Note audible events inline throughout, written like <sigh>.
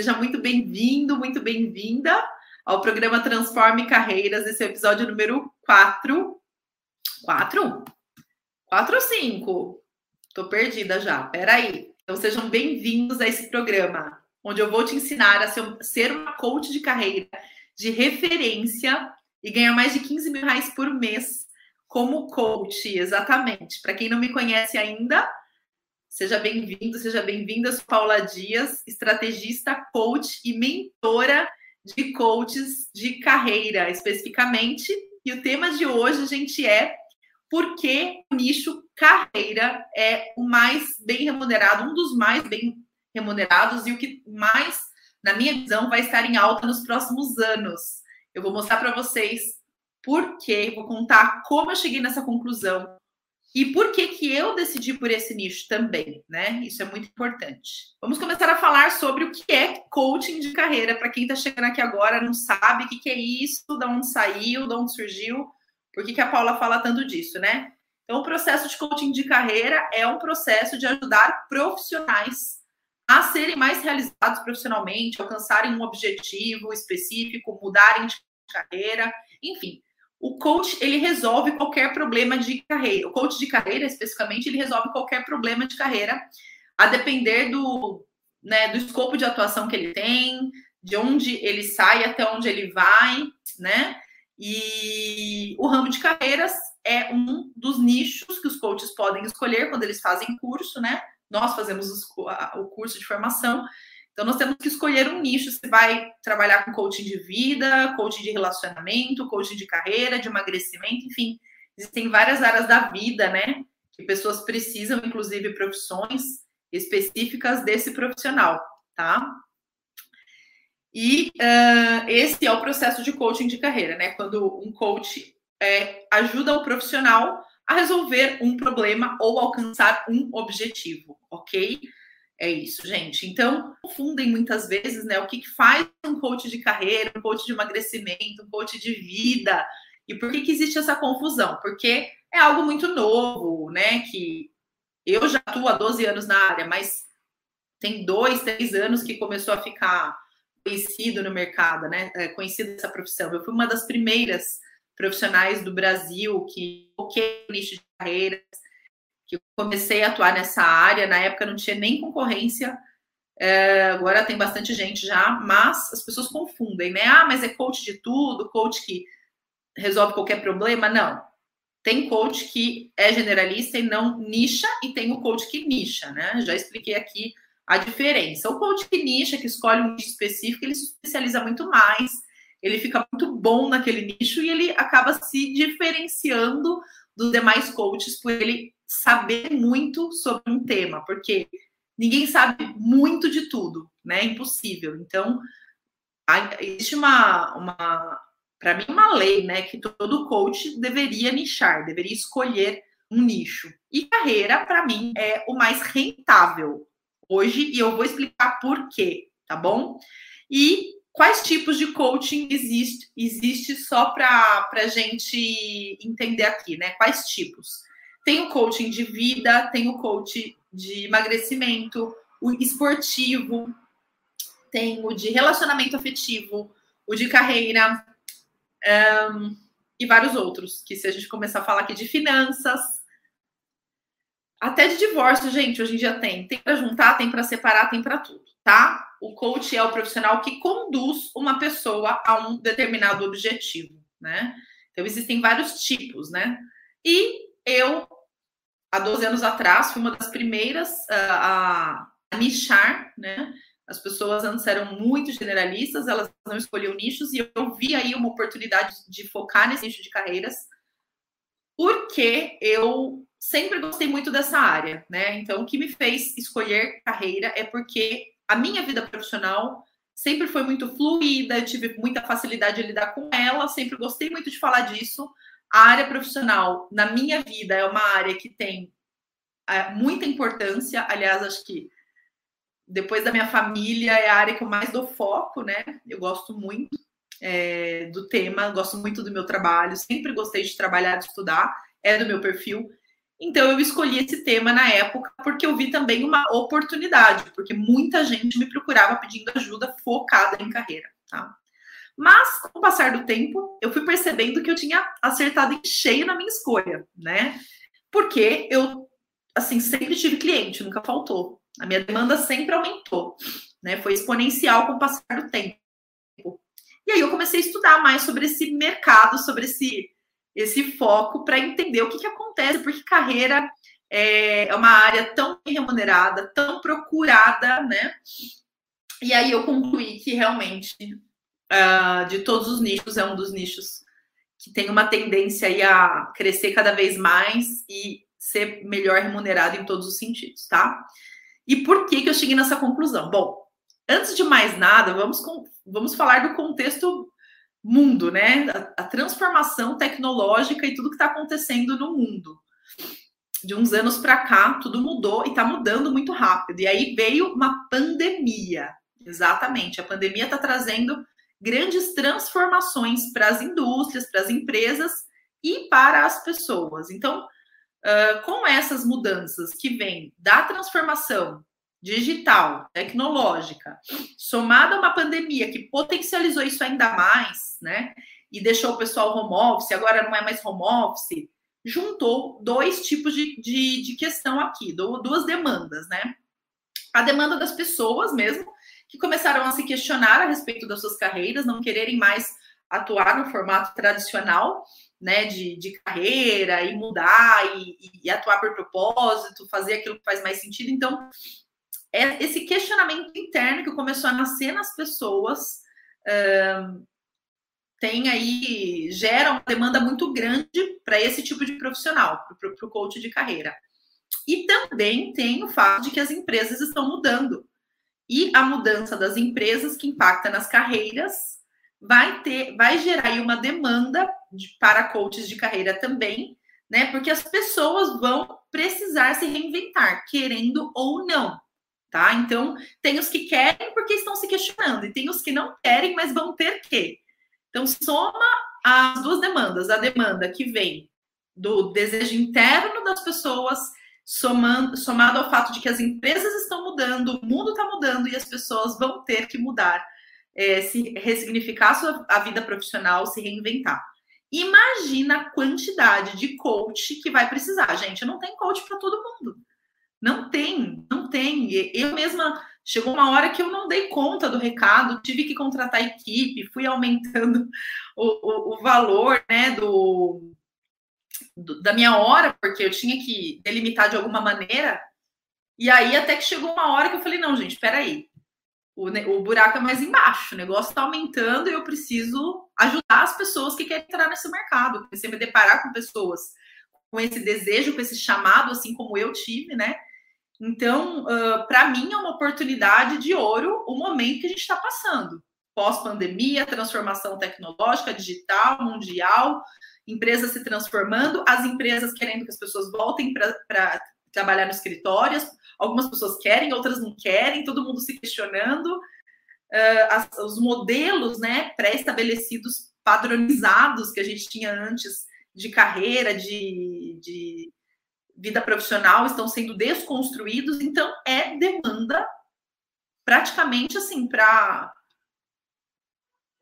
Seja muito bem-vindo, muito bem-vinda ao programa Transforme Carreiras. Esse é o episódio número 4. 4? 4 ou 5? Tô perdida já. Peraí. Então sejam bem-vindos a esse programa, onde eu vou te ensinar a ser, uma coach de carreira de referência e ganhar mais de 15 mil reais por mês como coach, exatamente. Para quem não me conhece ainda, Seja bem-vindo, seja bem-vinda. Paula Dias, estrategista, coach e mentora de coaches de carreira, especificamente. E o tema de hoje, gente, é por que o nicho carreira é o mais bem remunerado, um dos mais bem remunerados e o que mais, na minha visão, vai estar em alta nos próximos anos. Eu vou mostrar para vocês por quê, vou contar como eu cheguei nessa conclusão, e por que que eu decidi por esse nicho também, né? Isso é muito importante. Vamos começar a falar sobre o que é coaching de carreira. Para quem está chegando aqui agora, não sabe o que, que é isso, de onde saiu, de onde surgiu, por que, que a Paula fala tanto disso, né? Então, o processo de coaching de carreira é um processo de ajudar profissionais a serem mais realizados profissionalmente, alcançarem um objetivo específico, mudarem de carreira, enfim o coach ele resolve qualquer problema de carreira. O coach de carreira, especificamente, ele resolve qualquer problema de carreira, a depender do, né, do escopo de atuação que ele tem, de onde ele sai até onde ele vai, né? E o ramo de carreiras é um dos nichos que os coaches podem escolher quando eles fazem curso, né? Nós fazemos os, o curso de formação então, nós temos que escolher um nicho. Você vai trabalhar com coaching de vida, coaching de relacionamento, coaching de carreira, de emagrecimento, enfim. Existem várias áreas da vida, né? Que pessoas precisam, inclusive profissões específicas desse profissional, tá? E uh, esse é o processo de coaching de carreira, né? Quando um coach é, ajuda o profissional a resolver um problema ou alcançar um objetivo, ok? É isso, gente. Então, confundem muitas vezes, né? O que, faz um coach de carreira, um coach de emagrecimento, um coach de vida. E por que, que existe essa confusão? Porque é algo muito novo, né? Que eu já atuo há 12 anos na área, mas tem dois, três anos que começou a ficar conhecido no mercado, né? É, conhecido essa profissão. Eu fui uma das primeiras profissionais do Brasil que toquei no nicho de carreiras que eu comecei a atuar nessa área. Na época não tinha nem concorrência, é, agora tem bastante gente já, mas as pessoas confundem, né? Ah, mas é coach de tudo, coach que resolve qualquer problema. Não. Tem coach que é generalista e não nicha, e tem o coach que nicha, né? Já expliquei aqui a diferença. O coach que nicha, que escolhe um nicho específico, ele se especializa muito mais, ele fica muito bom naquele nicho e ele acaba se diferenciando dos demais coaches por ele saber muito sobre um tema, porque ninguém sabe muito de tudo, né? É impossível. Então, existe uma, uma para mim, uma lei, né? Que todo coach deveria nichar, deveria escolher um nicho. E carreira, para mim, é o mais rentável hoje, e eu vou explicar por quê, tá bom? E quais tipos de coaching existe, existe só para a gente entender aqui, né? Quais tipos? Tem o coaching de vida, tem o coaching de emagrecimento, o esportivo, tem o de relacionamento afetivo, o de carreira um, e vários outros. Que se a gente começar a falar aqui de finanças, até de divórcio, gente, hoje em dia tem. Tem para juntar, tem para separar, tem para tudo, tá? O coach é o profissional que conduz uma pessoa a um determinado objetivo, né? Então existem vários tipos, né? E eu, há 12 anos atrás, fui uma das primeiras uh, a, a nichar, né? As pessoas antes eram muito generalistas, elas não escolhiam nichos, e eu vi aí uma oportunidade de focar nesse nicho de carreiras, porque eu sempre gostei muito dessa área, né? Então, o que me fez escolher carreira é porque a minha vida profissional sempre foi muito fluida, eu tive muita facilidade de lidar com ela, sempre gostei muito de falar disso, a área profissional, na minha vida, é uma área que tem é, muita importância. Aliás, acho que depois da minha família é a área que eu mais dou foco, né? Eu gosto muito é, do tema, gosto muito do meu trabalho, sempre gostei de trabalhar, de estudar, é do meu perfil. Então eu escolhi esse tema na época porque eu vi também uma oportunidade, porque muita gente me procurava pedindo ajuda focada em carreira, tá? Mas com o passar do tempo, eu fui percebendo que eu tinha acertado em cheio na minha escolha, né? Porque eu assim sempre tive cliente, nunca faltou. A minha demanda sempre aumentou, né? Foi exponencial com o passar do tempo. E aí eu comecei a estudar mais sobre esse mercado, sobre esse esse foco para entender o que, que acontece, porque carreira é, é uma área tão remunerada, tão procurada, né? E aí eu concluí que realmente uh, de todos os nichos é um dos nichos que tem uma tendência a crescer cada vez mais e ser melhor remunerado em todos os sentidos, tá? E por que, que eu cheguei nessa conclusão? Bom, antes de mais nada, vamos, com, vamos falar do contexto mundo, né? A, a transformação tecnológica e tudo que está acontecendo no mundo. De uns anos para cá, tudo mudou e está mudando muito rápido. E aí veio uma pandemia. Exatamente. A pandemia está trazendo grandes transformações para as indústrias, para as empresas e para as pessoas. Então, uh, com essas mudanças que vêm da transformação digital, tecnológica, somada a uma pandemia que potencializou isso ainda mais, né? E deixou o pessoal home office, agora não é mais home office, juntou dois tipos de, de, de questão aqui, duas demandas, né? A demanda das pessoas mesmo, que começaram a se questionar a respeito das suas carreiras, não quererem mais atuar no formato tradicional, né, de, de carreira e mudar e, e, atuar por propósito, fazer aquilo que faz mais sentido. Então, é esse questionamento interno que começou a nascer nas pessoas tem aí gera uma demanda muito grande para esse tipo de profissional, para o coach de carreira. E também tem o fato de que as empresas estão mudando. E a mudança das empresas que impacta nas carreiras vai ter, vai gerar uma demanda de, para coaches de carreira também, né? Porque as pessoas vão precisar se reinventar, querendo ou não tá? Então, tem os que querem porque estão se questionando, e tem os que não querem, mas vão ter que. Então, soma as duas demandas, a demanda que vem do desejo interno das pessoas, somando, somado ao fato de que as empresas estão mudando, o mundo está mudando e as pessoas vão ter que mudar, é, se ressignificar a, sua, a vida profissional, se reinventar. Imagina a quantidade de coach que vai precisar. Gente, não tem coach para todo mundo. Não tem, não tem. Eu mesma chegou uma hora que eu não dei conta do recado, tive que contratar equipe, fui aumentando <laughs> o, o, o valor né, do, da minha hora, porque eu tinha que delimitar de alguma maneira. E aí, até que chegou uma hora que eu falei: não, gente, peraí. O, o buraco é mais embaixo, o negócio está aumentando e eu preciso ajudar as pessoas que querem entrar nesse mercado. A me deparar com pessoas com esse desejo, com esse chamado, assim como eu tive, né? Então, uh, para mim, é uma oportunidade de ouro o momento que a gente está passando. Pós-pandemia, transformação tecnológica, digital, mundial, empresas se transformando, as empresas querendo que as pessoas voltem para trabalhar no escritório, algumas pessoas querem, outras não querem, todo mundo se questionando. Uh, as, os modelos né, pré-estabelecidos, padronizados que a gente tinha antes de carreira, de, de vida profissional estão sendo desconstruídos, então é demanda praticamente assim para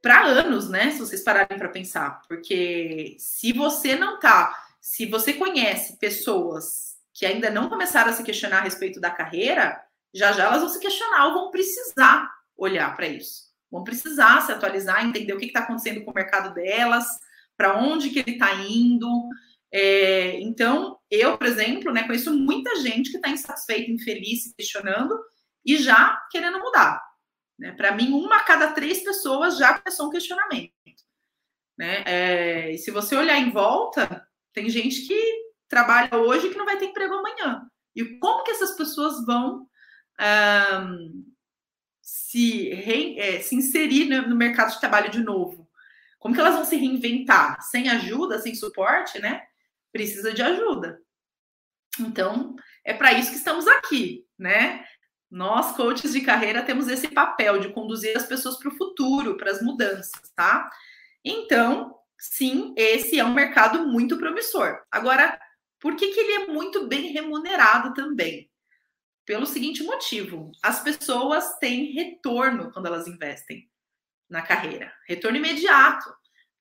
para anos, né? Se vocês pararem para pensar, porque se você não tá, se você conhece pessoas que ainda não começaram a se questionar a respeito da carreira, já já elas vão se questionar ou vão precisar olhar para isso. Vão precisar se atualizar, entender o que está acontecendo com o mercado delas, para onde que ele está indo, é, então, eu, por exemplo, né, conheço muita gente que está insatisfeita, infeliz, se questionando e já querendo mudar. Né? Para mim, uma a cada três pessoas já começou um questionamento. Né? É, e se você olhar em volta, tem gente que trabalha hoje que não vai ter emprego amanhã. E como que essas pessoas vão um, se, re, é, se inserir no mercado de trabalho de novo? Como que elas vão se reinventar? Sem ajuda, sem suporte, né? precisa de ajuda. Então, é para isso que estamos aqui, né? Nós, coaches de carreira, temos esse papel de conduzir as pessoas para o futuro, para as mudanças, tá? Então, sim, esse é um mercado muito promissor. Agora, Por que, que ele é muito bem remunerado também? Pelo seguinte motivo: as pessoas têm retorno quando elas investem na carreira, retorno imediato.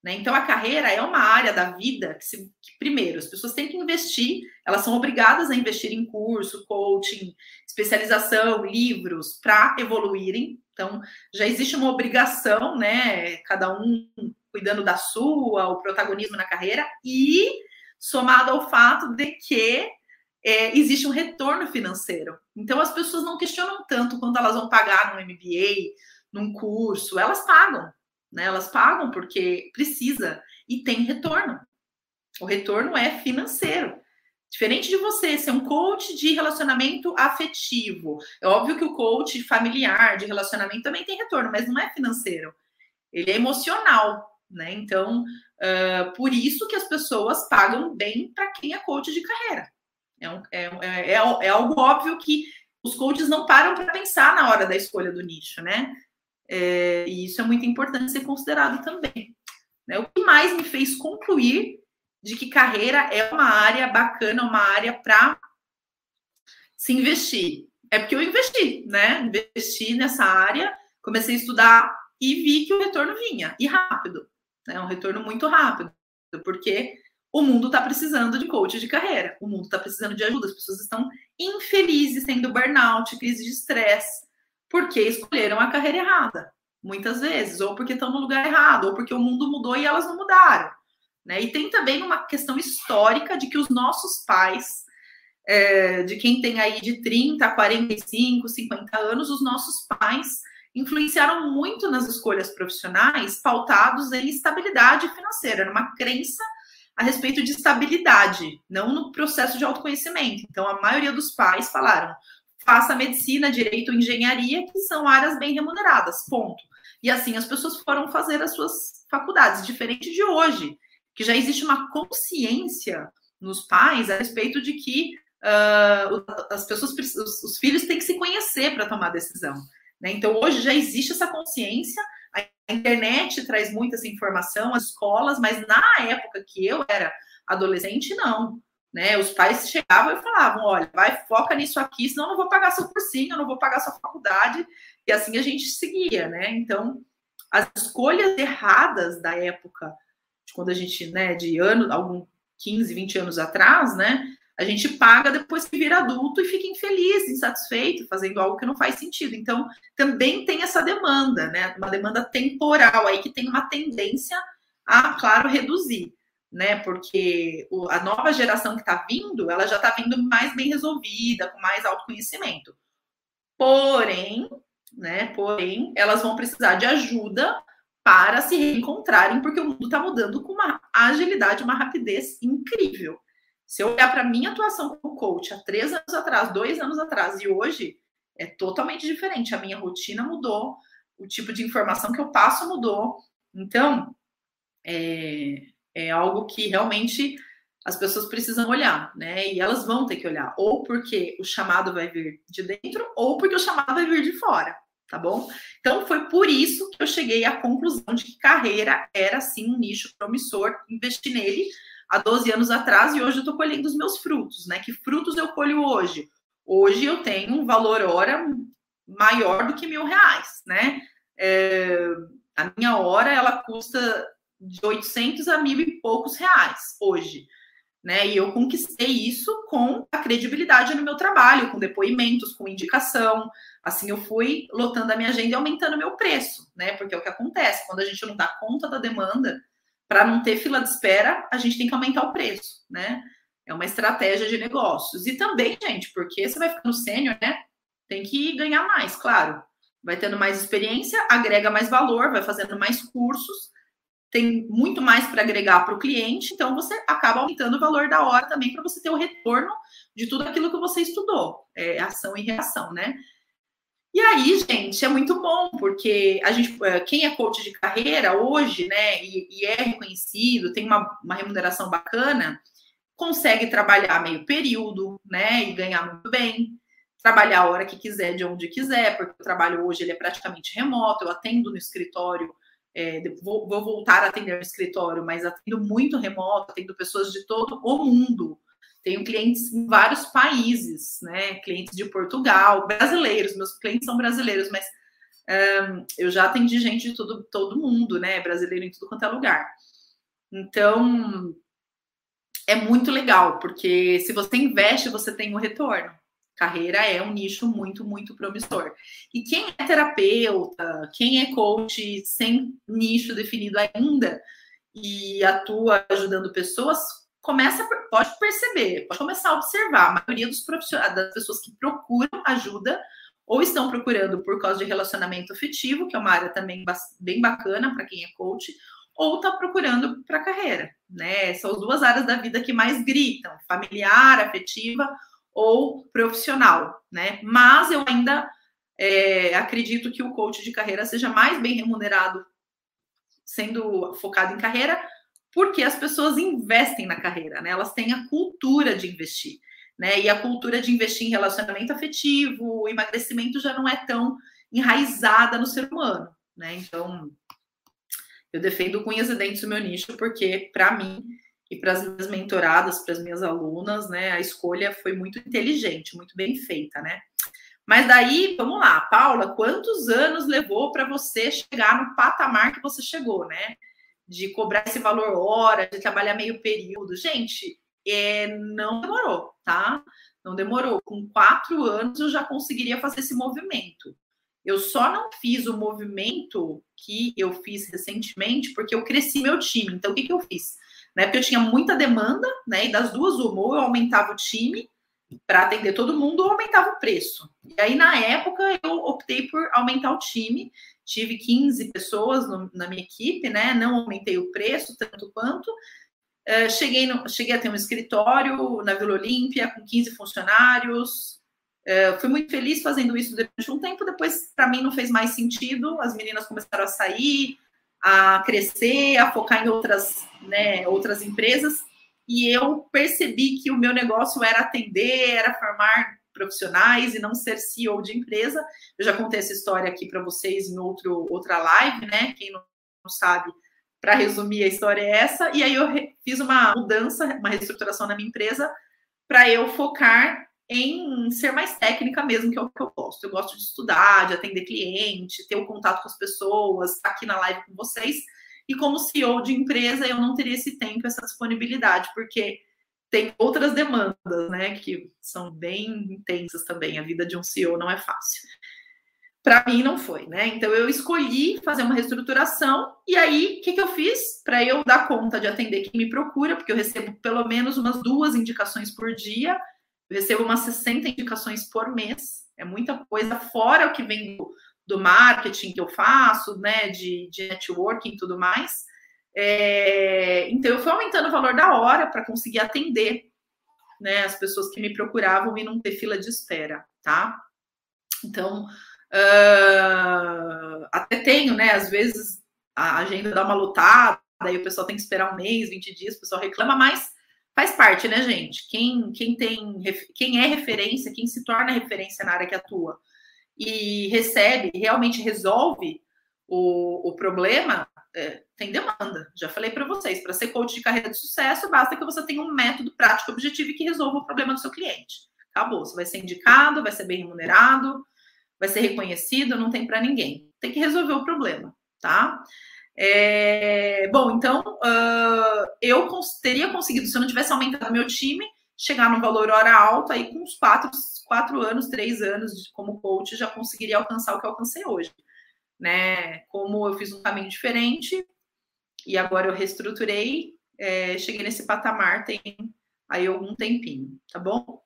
Né? Então, a carreira é uma área da vida que, se, que, primeiro, as pessoas têm que investir, elas são obrigadas a investir em curso, coaching, especialização, livros, para evoluírem. Então, já existe uma obrigação, né? Cada um cuidando da sua, o protagonismo na carreira, e somado ao fato de que é, existe um retorno financeiro. Então, as pessoas não questionam tanto quando elas vão pagar num MBA, num curso, elas pagam, né? Elas pagam porque precisa e tem retorno. O retorno é financeiro. Diferente de você ser um coach de relacionamento afetivo. É óbvio que o coach familiar de relacionamento também tem retorno, mas não é financeiro. Ele é emocional, né? Então, uh, por isso que as pessoas pagam bem para quem é coach de carreira. É, um, é, é, é, é algo óbvio que os coaches não param para pensar na hora da escolha do nicho, né? É, e isso é muito importante ser considerado também. Né? O que mais me fez concluir de que carreira é uma área bacana, uma área para se investir. É porque eu investi, né? Investi nessa área, comecei a estudar e vi que o retorno vinha, e rápido, né? Um retorno muito rápido, porque o mundo está precisando de coach de carreira, o mundo está precisando de ajuda, as pessoas estão infelizes, tendo burnout, crise de estresse, porque escolheram a carreira errada, muitas vezes, ou porque estão no lugar errado, ou porque o mundo mudou e elas não mudaram. Né? E tem também uma questão histórica de que os nossos pais, é, de quem tem aí de 30, 45, 50 anos, os nossos pais influenciaram muito nas escolhas profissionais pautados em estabilidade financeira, numa crença a respeito de estabilidade, não no processo de autoconhecimento. Então, a maioria dos pais falaram: faça medicina, direito, engenharia, que são áreas bem remuneradas, ponto. E assim as pessoas foram fazer as suas faculdades, diferente de hoje, que já existe uma consciência nos pais a respeito de que uh, as pessoas, os, os, filhos têm que se conhecer para tomar decisão. Né? Então, hoje já existe essa consciência, a internet traz muita essa informação, as escolas, mas na época que eu era adolescente, não. Né? Os pais chegavam e falavam: olha, vai, foca nisso aqui, senão eu não vou pagar seu cursinho, eu não vou pagar sua faculdade. E assim a gente seguia, né? Então, as escolhas erradas da época, de quando a gente, né, de ano, algum 15, 20 anos atrás, né? A gente paga depois que vira adulto e fica infeliz, insatisfeito, fazendo algo que não faz sentido. Então, também tem essa demanda, né? Uma demanda temporal aí que tem uma tendência a, claro, reduzir né? Porque o, a nova geração que está vindo, ela já está vindo mais bem resolvida, com mais autoconhecimento. Porém, né? Porém, elas vão precisar de ajuda para se reencontrarem, porque o mundo está mudando com uma agilidade, uma rapidez incrível. Se eu olhar para minha atuação como coach há três anos atrás, dois anos atrás e hoje, é totalmente diferente. A minha rotina mudou, o tipo de informação que eu passo mudou. Então, é, é algo que realmente as pessoas precisam olhar, né? E elas vão ter que olhar, ou porque o chamado vai vir de dentro, ou porque o chamado vai vir de fora, tá bom? Então foi por isso que eu cheguei à conclusão de que carreira era sim um nicho promissor, investi nele há 12 anos atrás e hoje eu estou colhendo os meus frutos, né? Que frutos eu colho hoje? Hoje eu tenho um valor hora maior do que mil reais, né? É, a minha hora ela custa de 800 a mil e poucos reais hoje. Né? E eu conquistei isso com a credibilidade no meu trabalho, com depoimentos, com indicação. Assim, eu fui lotando a minha agenda e aumentando meu preço, né? Porque é o que acontece quando a gente não dá conta da demanda, para não ter fila de espera, a gente tem que aumentar o preço, né? É uma estratégia de negócios. E também, gente, porque você vai ficando sênior, né? Tem que ganhar mais, claro. Vai tendo mais experiência, agrega mais valor, vai fazendo mais cursos tem muito mais para agregar para o cliente, então você acaba aumentando o valor da hora também para você ter o retorno de tudo aquilo que você estudou, é, ação e reação, né? E aí, gente, é muito bom, porque a gente, é, quem é coach de carreira hoje, né, e, e é reconhecido, tem uma, uma remuneração bacana, consegue trabalhar meio período, né, e ganhar muito bem, trabalhar a hora que quiser, de onde quiser, porque o trabalho hoje ele é praticamente remoto, eu atendo no escritório é, vou, vou, voltar a atender escritório, mas atendo muito remoto, atendo pessoas de todo o mundo. tenho clientes em vários países, né? Clientes de Portugal, brasileiros, meus clientes são brasileiros, mas um, eu já atendi gente de todo, todo mundo, né? Brasileiro em tudo quanto é lugar. Então, é muito legal, porque se você investe, você tem um retorno. Carreira é um nicho muito, muito promissor. E quem é terapeuta, quem é coach sem nicho definido ainda e atua ajudando pessoas, começa, pode perceber, pode começar a observar. A maioria dos profissionais, das pessoas que procuram ajuda, ou estão procurando por causa de relacionamento afetivo, que é uma área também bem bacana para quem é coach, ou está procurando para carreira, né? São as duas áreas da vida que mais gritam: familiar, afetiva ou profissional, né? Mas eu ainda é, acredito que o coach de carreira seja mais bem remunerado sendo focado em carreira, porque as pessoas investem na carreira, né? Elas têm a cultura de investir, né? E a cultura de investir em relacionamento afetivo, o emagrecimento já não é tão enraizada no ser humano, né? Então, eu defendo com unhas e dentes o meu nicho, porque, para mim, e para as minhas mentoradas, para as minhas alunas, né, a escolha foi muito inteligente, muito bem feita, né? Mas daí, vamos lá, Paula, quantos anos levou para você chegar no patamar que você chegou, né? De cobrar esse valor hora, de trabalhar meio período. Gente, é, não demorou, tá? Não demorou. Com quatro anos eu já conseguiria fazer esse movimento. Eu só não fiz o movimento que eu fiz recentemente porque eu cresci meu time. Então, o que, que eu fiz? Né? Porque eu tinha muita demanda, né? E das duas, uma, ou eu aumentava o time para atender todo mundo, ou aumentava o preço. E aí, na época, eu optei por aumentar o time. Tive 15 pessoas no, na minha equipe, né? Não aumentei o preço tanto quanto. Uh, cheguei, no, cheguei a ter um escritório na Vila Olímpia com 15 funcionários, é, fui muito feliz fazendo isso durante um tempo, depois para mim não fez mais sentido, as meninas começaram a sair, a crescer, a focar em outras, né, outras empresas, e eu percebi que o meu negócio era atender, era formar profissionais e não ser CEO de empresa. Eu já contei essa história aqui para vocês em outro, outra live, né? Quem não sabe, para resumir, a história é essa. E aí eu fiz uma mudança, uma reestruturação na minha empresa para eu focar em ser mais técnica mesmo, que é o que eu gosto. Eu gosto de estudar, de atender cliente, ter o contato com as pessoas, aqui na live com vocês. E como CEO de empresa, eu não teria esse tempo, essa disponibilidade, porque tem outras demandas, né, que são bem intensas também. A vida de um CEO não é fácil. Para mim não foi, né? Então eu escolhi fazer uma reestruturação e aí o que, que eu fiz para eu dar conta de atender quem me procura, porque eu recebo pelo menos umas duas indicações por dia recebo umas 60 indicações por mês, é muita coisa, fora o que vem do, do marketing que eu faço, né, de, de networking e tudo mais. É, então, eu fui aumentando o valor da hora para conseguir atender né, as pessoas que me procuravam e não ter fila de espera, tá? Então, uh, até tenho, né, às vezes a agenda dá uma lotada, aí o pessoal tem que esperar um mês, 20 dias, o pessoal reclama, mas faz parte, né, gente? Quem, quem tem, quem é referência, quem se torna referência na área que atua e recebe, realmente resolve o, o problema, é, tem demanda. Já falei para vocês, para ser coach de carreira de sucesso, basta que você tenha um método prático, objetivo e que resolva o problema do seu cliente. Acabou. Você vai ser indicado, vai ser bem remunerado, vai ser reconhecido, não tem para ninguém. Tem que resolver o problema, tá? É, bom, então uh, eu teria conseguido, se eu não tivesse aumentado meu time, chegar no valor hora alto, aí com uns quatro, quatro anos, três anos como coach, já conseguiria alcançar o que eu alcancei hoje. Né? Como eu fiz um caminho diferente e agora eu reestruturei, é, cheguei nesse patamar tem aí algum tempinho, tá bom?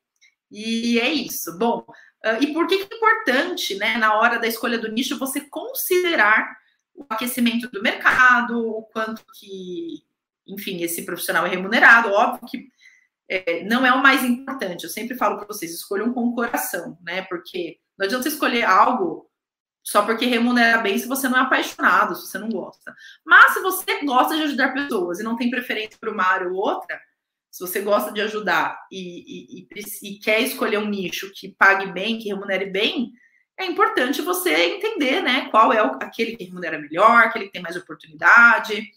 E é isso. Bom, uh, e por que, que é importante, né, na hora da escolha do nicho, você considerar o aquecimento do mercado, o quanto que, enfim, esse profissional é remunerado. Óbvio que é, não é o mais importante. Eu sempre falo para vocês, escolham com o coração, né? Porque não adianta você escolher algo só porque remunera bem se você não é apaixonado, se você não gosta. Mas se você gosta de ajudar pessoas e não tem preferência para uma área ou outra, se você gosta de ajudar e, e, e, e quer escolher um nicho que pague bem, que remunere bem, é importante você entender, né, qual é aquele que remunera melhor, aquele que tem mais oportunidade.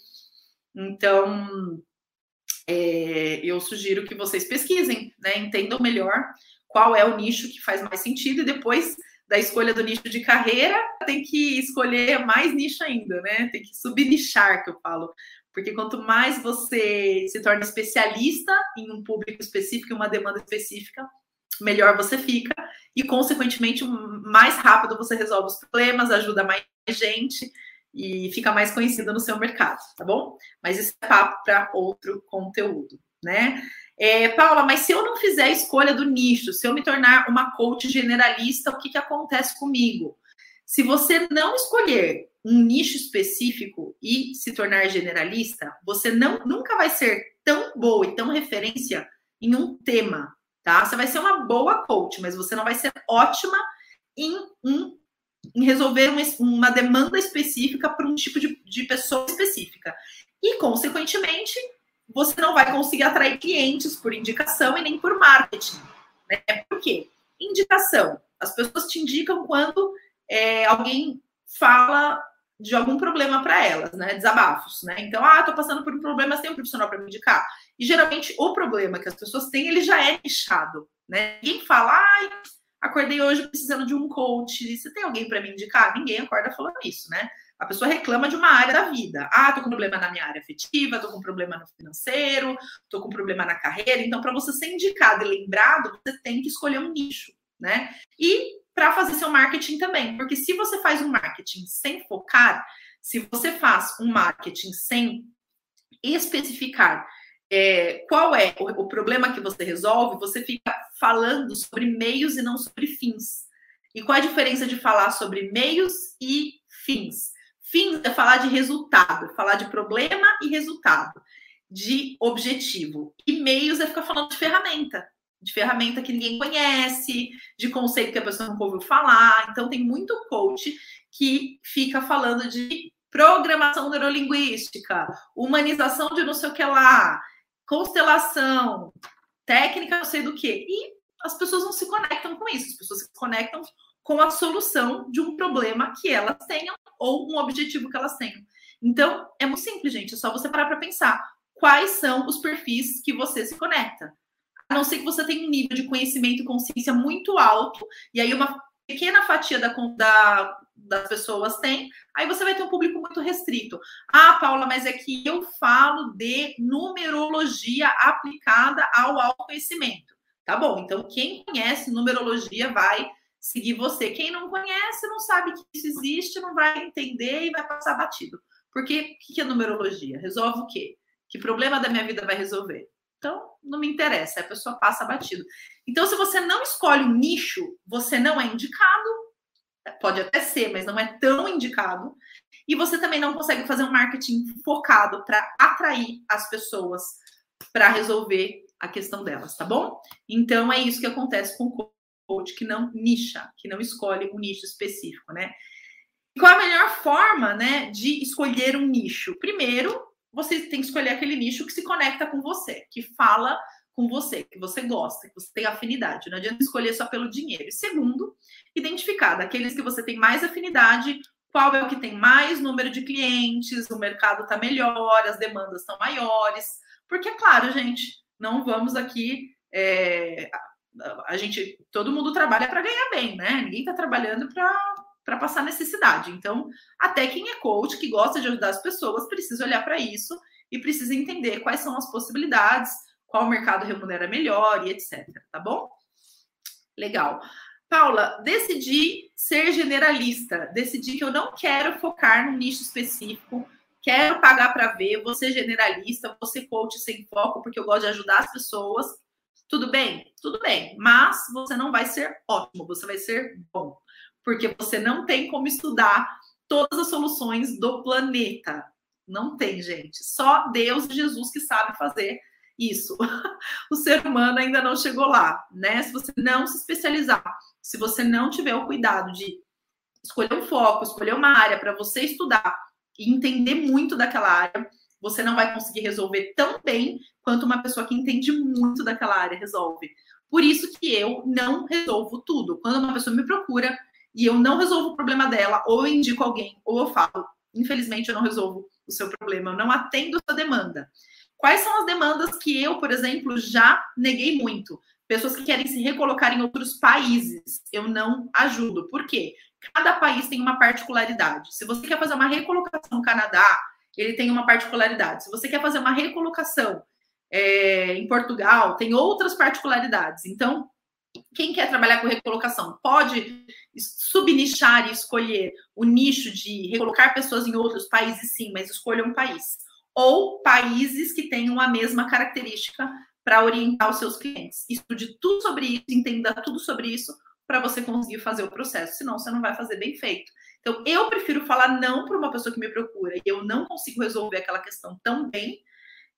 Então, é, eu sugiro que vocês pesquisem, né? Entendam melhor qual é o nicho que faz mais sentido e depois da escolha do nicho de carreira, tem que escolher mais nicho ainda, né? Tem que subnichar, que eu falo. Porque quanto mais você se torna especialista em um público específico, em uma demanda específica, melhor você fica e, consequentemente, mais rápido você resolve os problemas, ajuda mais gente e fica mais conhecida no seu mercado, tá bom? Mas isso é papo para outro conteúdo, né? É, Paula, mas se eu não fizer a escolha do nicho, se eu me tornar uma coach generalista, o que, que acontece comigo? Se você não escolher um nicho específico e se tornar generalista, você não, nunca vai ser tão boa e tão referência em um tema, tá? Você vai ser uma boa coach, mas você não vai ser ótima em, um, em resolver uma, uma demanda específica para um tipo de, de pessoa específica. E, consequentemente, você não vai conseguir atrair clientes por indicação e nem por marketing. Né? Por quê? Indicação. As pessoas te indicam quando é, alguém fala de algum problema para elas, né? Desabafos, né? Então, ah, tô passando por um problema, tem um profissional para me indicar. E geralmente o problema que as pessoas têm, ele já é nichado, né? Ninguém fala, ai, acordei hoje precisando de um coach. Você tem alguém para me indicar? Ninguém acorda falando isso, né? A pessoa reclama de uma área da vida. Ah, tô com problema na minha área afetiva, tô com problema no financeiro, tô com problema na carreira. Então, para você ser indicado e lembrado, você tem que escolher um nicho, né? E para fazer seu marketing também, porque se você faz um marketing sem focar, se você faz um marketing sem especificar é, qual é o, o, problema que você resolve, você fica falando sobre meios e não sobre fins. E qual a diferença de falar sobre meios e fins? Fins é falar de resultado, falar de problema e resultado, de objetivo. E meios é ficar falando de ferramenta de ferramenta que ninguém conhece, de conceito que a pessoa não ouviu falar. Então, tem muito coach que fica falando de programação neurolinguística, humanização de não sei o que lá, constelação, técnica não sei do que. E as pessoas não se conectam com isso, as pessoas se conectam com a solução de um problema que elas tenham ou um objetivo que elas tenham. Então, é muito simples, gente, é só você parar para pensar quais são os perfis que você se conecta a não ser que você tenha um nível de conhecimento e consciência muito alto, e aí uma pequena fatia da, da, das pessoas tem, aí você vai ter um público muito restrito. Ah, Paula, mas é que eu falo de numerologia aplicada ao autoconhecimento. Tá bom, então quem conhece numerologia vai seguir você. Quem não conhece, não sabe que isso existe, não vai entender e vai passar batido. Porque o que é numerologia? Resolve o quê? Que problema da minha vida vai resolver? Então, não me interessa, a pessoa passa batido. Então, se você não escolhe um nicho, você não é indicado, pode até ser, mas não é tão indicado, e você também não consegue fazer um marketing focado para atrair as pessoas para resolver a questão delas, tá bom? Então, é isso que acontece com o coach que não nicha, que não escolhe um nicho específico, né? qual a melhor forma, né, de escolher um nicho? Primeiro, você tem que escolher aquele nicho que se conecta com você, que fala com você, que você gosta, que você tem afinidade. Não adianta escolher só pelo dinheiro. E segundo, identificar daqueles que você tem mais afinidade, qual é o que tem mais número de clientes, o mercado está melhor, as demandas estão maiores. Porque, é claro, gente, não vamos aqui. É, a gente, todo mundo trabalha para ganhar bem, né? Ninguém está trabalhando para para passar necessidade. Então, até quem é coach, que gosta de ajudar as pessoas, precisa olhar para isso e precisa entender quais são as possibilidades, qual mercado remunera melhor e etc. Tá bom? Legal. Paula, decidi ser generalista, decidi que eu não quero focar no nicho específico, quero pagar para ver, vou ser generalista, vou ser coach sem foco, porque eu gosto de ajudar as pessoas. Tudo bem? Tudo bem, mas você não vai ser ótimo, você vai ser bom porque você não tem como estudar todas as soluções do planeta. Não tem, gente. Só Deus e Jesus que sabe fazer isso. <laughs> O ser humano ainda não chegou lá, né? Se você não se especializar, se você não tiver o cuidado de escolher um foco, escolher uma área para você estudar e entender muito daquela área, você não vai conseguir resolver tão bem quanto uma pessoa que entende muito daquela área resolve. Por isso que eu não resolvo tudo. Quando uma pessoa me procura, e eu não resolvo o problema dela, ou eu indico alguém, ou eu falo, infelizmente eu não resolvo o seu problema, eu não atendo a sua demanda. Quais são as demandas que eu, por exemplo, já neguei muito? Pessoas que querem se recolocar em outros países, eu não ajudo. Por quê? Cada país tem uma particularidade. Se você quer fazer uma recolocação no Canadá, ele tem uma particularidade. Se você quer fazer uma recolocação é, em Portugal, tem outras particularidades. Então, quem quer trabalhar com recolocação pode subnichar e escolher o nicho de recolocar pessoas em outros países, sim, mas escolha um país. Ou países que tenham a mesma característica para orientar os seus clientes. Estude tudo sobre isso, entenda tudo sobre isso para você conseguir fazer o processo, senão você não vai fazer bem feito. Então, eu prefiro falar não para uma pessoa que me procura e eu não consigo resolver aquela questão tão bem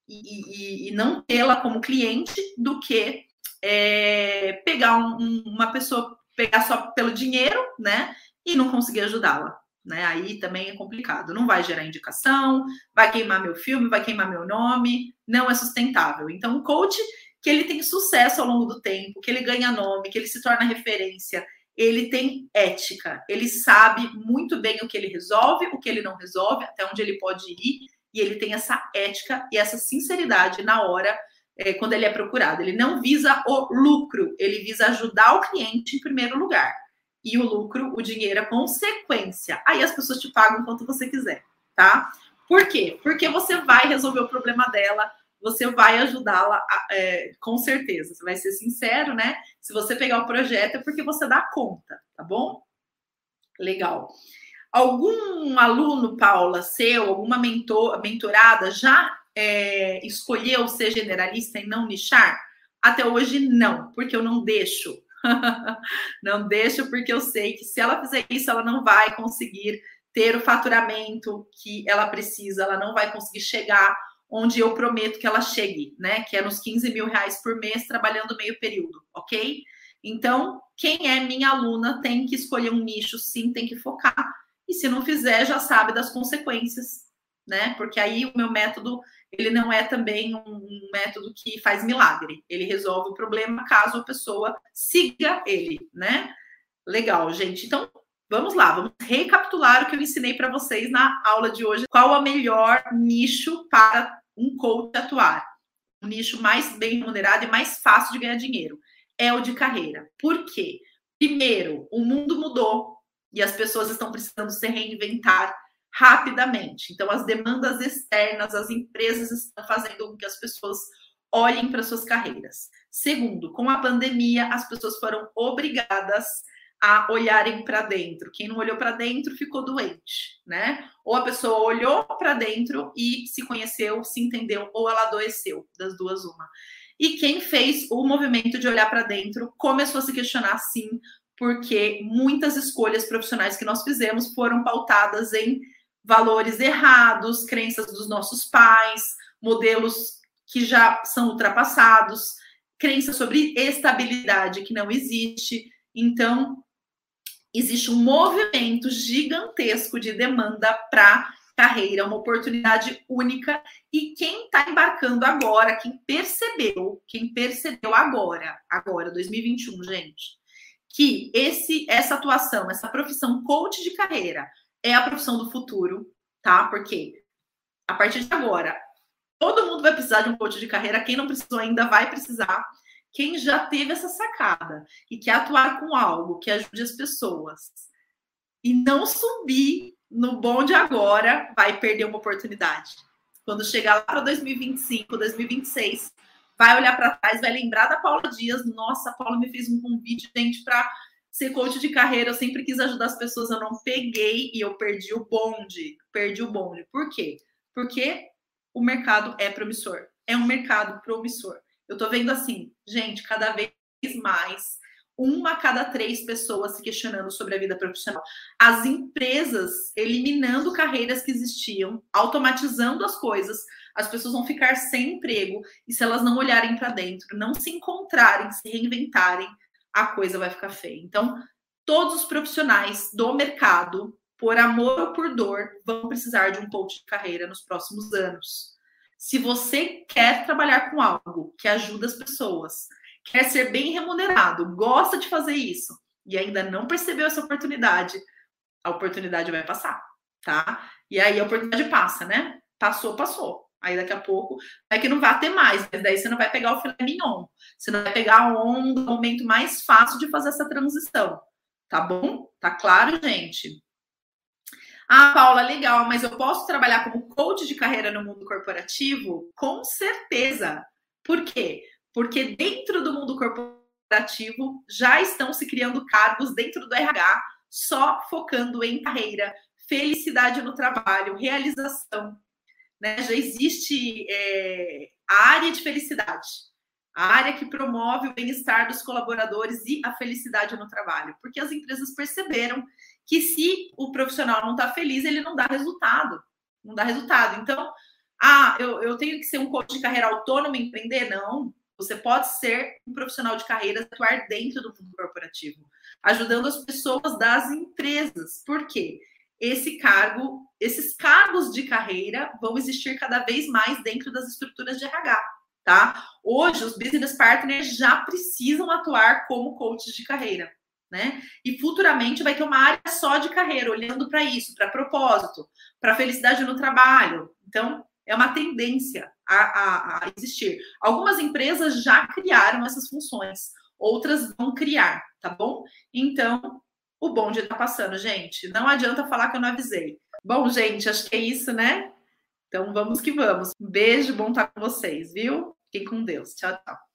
e, e, e não tê-la como cliente do que é, pegar um, uma pessoa, pegar só pelo dinheiro, né? E não conseguir ajudá-la. Né? Aí também é complicado. Não vai gerar indicação, vai queimar meu filme, vai queimar meu nome, não é sustentável. Então, o coach que ele tem sucesso ao longo do tempo, que ele ganha nome, que ele se torna referência, ele tem ética, ele sabe muito bem o que ele resolve, o que ele não resolve, até onde ele pode ir, e ele tem essa ética e essa sinceridade na hora é, quando ele é procurado. Ele não visa o lucro, ele visa ajudar o cliente em primeiro lugar. E o lucro, o dinheiro é consequência. Aí as pessoas te pagam quanto você quiser, tá? Por quê? Porque você vai resolver o problema dela, você vai ajudá-la é, com certeza. Você vai ser sincero, né? Se você pegar o projeto é porque você dá conta, tá bom? Legal. Algum aluno, Paula, seu, alguma mentor, mentorada já é, escolheu ser generalista e não nichar? Até hoje, não, porque eu não deixo. <laughs> não deixo, porque eu sei que se ela fizer isso, ela não vai conseguir ter o faturamento que ela precisa, ela não vai conseguir chegar onde eu prometo que ela chegue, né? Que é nos 15 mil reais por mês, trabalhando meio período, ok? Então, quem é minha aluna tem que escolher um nicho, sim, tem que focar. E se não fizer, já sabe das consequências, né? Porque aí o meu método ele não é também um método que faz milagre. Ele resolve o problema caso a pessoa siga ele, né? Legal, gente. Então, vamos lá, vamos recapitular o que eu ensinei para vocês na aula de hoje. Qual o melhor nicho para um coach atuar? O nicho mais bem remunerado e mais fácil de ganhar dinheiro é o de carreira. Por quê? Primeiro, o mundo mudou e as pessoas estão precisando se reinventar rapidamente. Então, as demandas externas, as empresas estão fazendo com que as pessoas olhem para suas carreiras. Segundo, com a pandemia, as pessoas foram obrigadas a olharem para dentro. Quem não olhou para dentro ficou doente, né? Ou a pessoa olhou para dentro e se conheceu, se entendeu, ou ela adoeceu, das duas uma. E quem fez o movimento de olhar para dentro começou a se questionar sim, porque muitas escolhas profissionais que nós fizemos foram pautadas em valores errados, crenças dos nossos pais, modelos que já são ultrapassados, crenças sobre estabilidade que não existe. Então, existe um movimento gigantesco de demanda para carreira, uma oportunidade única. E quem está embarcando agora, quem percebeu, quem percebeu agora, agora, 2021, gente, que esse, essa atuação, essa profissão coach de carreira é a profissão do futuro, tá? Porque a partir de agora, todo mundo vai precisar de um coach de carreira. Quem não precisou ainda vai precisar. Quem já teve essa sacada e quer atuar com algo que ajude as pessoas e não subir no bonde agora, vai perder uma oportunidade. Quando chegar lá para 2025, 2026, vai olhar para trás, vai lembrar da Paula Dias. Nossa, a Paula me fez um convite, gente, para ser coach de carreira, eu sempre quis ajudar as pessoas, eu não peguei e eu perdi o bonde. Perdi o bonde. Por quê? Porque o mercado é promissor. É um mercado promissor. Eu tô vendo assim, gente, cada vez mais, uma a cada três pessoas se questionando sobre a vida profissional. As empresas eliminando carreiras que existiam, automatizando as coisas, as pessoas vão ficar sem emprego e se elas não olharem para dentro, não se encontrarem, se reinventarem, a coisa vai ficar feia. Então, todos os profissionais do mercado, por amor ou por dor, vão precisar de um coach de carreira nos próximos anos. Se você quer trabalhar com algo que ajuda as pessoas, quer ser bem remunerado, gosta de fazer isso e ainda não percebeu essa oportunidade, a oportunidade vai passar, tá? E aí a oportunidade passa, né? Passou, passou. Aí daqui a pouco é que não vai ter mais, mas daí você não vai pegar o filé mignon. Você não vai pegar um momento mais fácil de fazer essa transição. Tá bom? Tá claro, gente? Ah, Paula, legal, mas eu posso trabalhar como coach de carreira no mundo corporativo? Com certeza. Por quê? Porque dentro do mundo corporativo já estão se criando cargos dentro do RH só focando em carreira, felicidade no trabalho, realização. Né? Já existe é, a área de felicidade, a área que promove o bem-estar dos colaboradores e a felicidade no trabalho, porque as empresas perceberam que se o profissional não está feliz, ele não dá resultado. Não dá resultado. Então, ah, eu, eu tenho que ser um coach de carreira autônomo e empreender? Não. Você pode ser um profissional de carreira, atuar dentro do mundo corporativo, ajudando as pessoas das empresas. Por quê? Esse cargo, esses cargos de carreira vão existir cada vez mais dentro das estruturas de RH, tá? Hoje, os business partners já precisam atuar como coaches de carreira né? E futuramente vai ter uma área só de carreira, olhando para isso, para propósito, para felicidade no trabalho. Então, é uma tendência a, a, a, existir. Algumas empresas já criaram essas funções, outras vão criar, tá bom? Então, o bonde está passando, gente. Não adianta falar que eu não avisei. Bom, gente, acho que é isso, né? Então, vamos que vamos. Um beijo, bom estar com vocês, viu? Fiquem com Deus. Tchau, tchau.